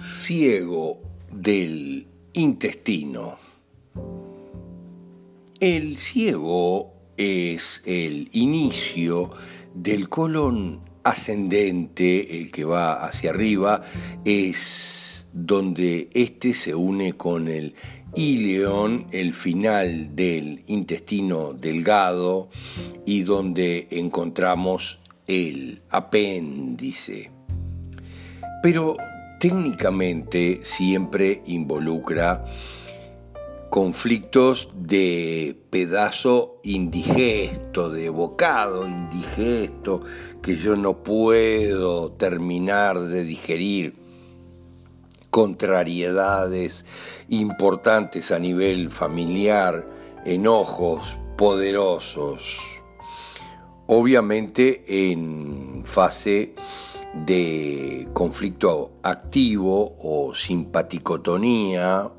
ciego del intestino. El ciego es el inicio del colon ascendente, el que va hacia arriba, es donde éste se une con el ileón, el final del intestino delgado, y donde encontramos el apéndice. Pero técnicamente siempre involucra conflictos de pedazo indigesto, de bocado indigesto, que yo no puedo terminar de digerir, contrariedades importantes a nivel familiar, enojos poderosos, obviamente en fase de conflicto activo o simpaticotonía,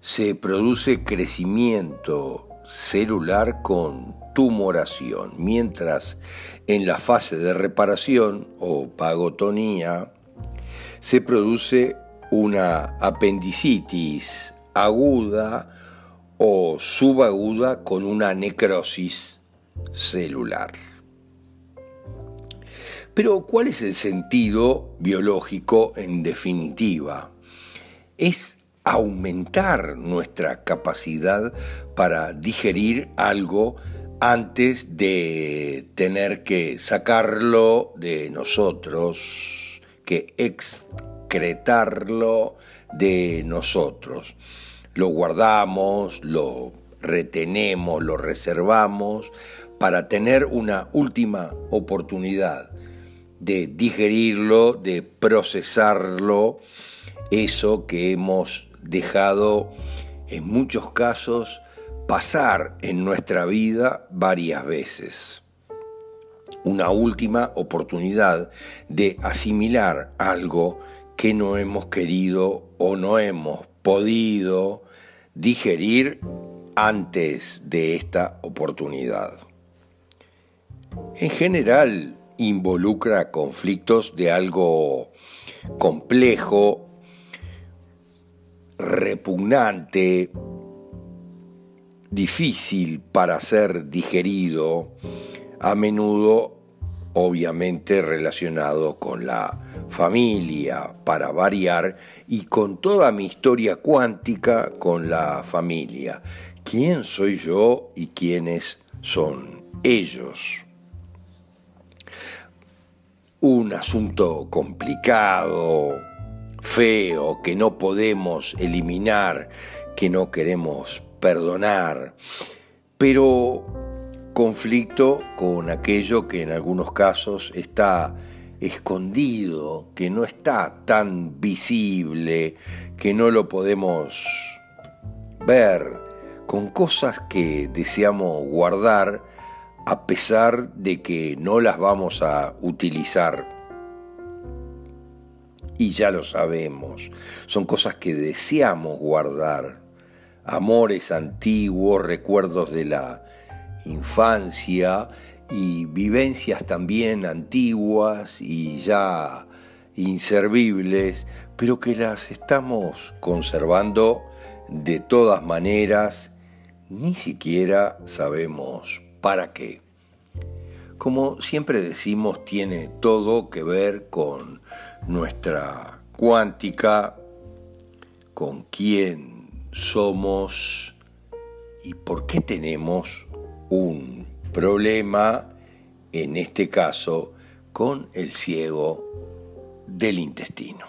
se produce crecimiento celular con tumoración, mientras en la fase de reparación o pagotonía se produce una apendicitis aguda o subaguda con una necrosis celular. Pero ¿cuál es el sentido biológico en definitiva? Es aumentar nuestra capacidad para digerir algo antes de tener que sacarlo de nosotros, que excretarlo de nosotros. Lo guardamos, lo retenemos, lo reservamos para tener una última oportunidad de digerirlo, de procesarlo, eso que hemos dejado en muchos casos pasar en nuestra vida varias veces. Una última oportunidad de asimilar algo que no hemos querido o no hemos podido digerir antes de esta oportunidad. En general, involucra conflictos de algo complejo, repugnante, difícil para ser digerido, a menudo obviamente relacionado con la familia, para variar, y con toda mi historia cuántica con la familia. ¿Quién soy yo y quiénes son ellos? Un asunto complicado, feo, que no podemos eliminar, que no queremos perdonar, pero conflicto con aquello que en algunos casos está escondido, que no está tan visible, que no lo podemos ver, con cosas que deseamos guardar, a pesar de que no las vamos a utilizar. Y ya lo sabemos, son cosas que deseamos guardar, amores antiguos, recuerdos de la infancia y vivencias también antiguas y ya inservibles, pero que las estamos conservando de todas maneras, ni siquiera sabemos para qué. Como siempre decimos, tiene todo que ver con nuestra cuántica, con quién somos y por qué tenemos un problema, en este caso, con el ciego del intestino.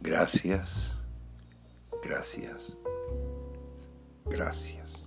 Gracias. Gracias. Gracias.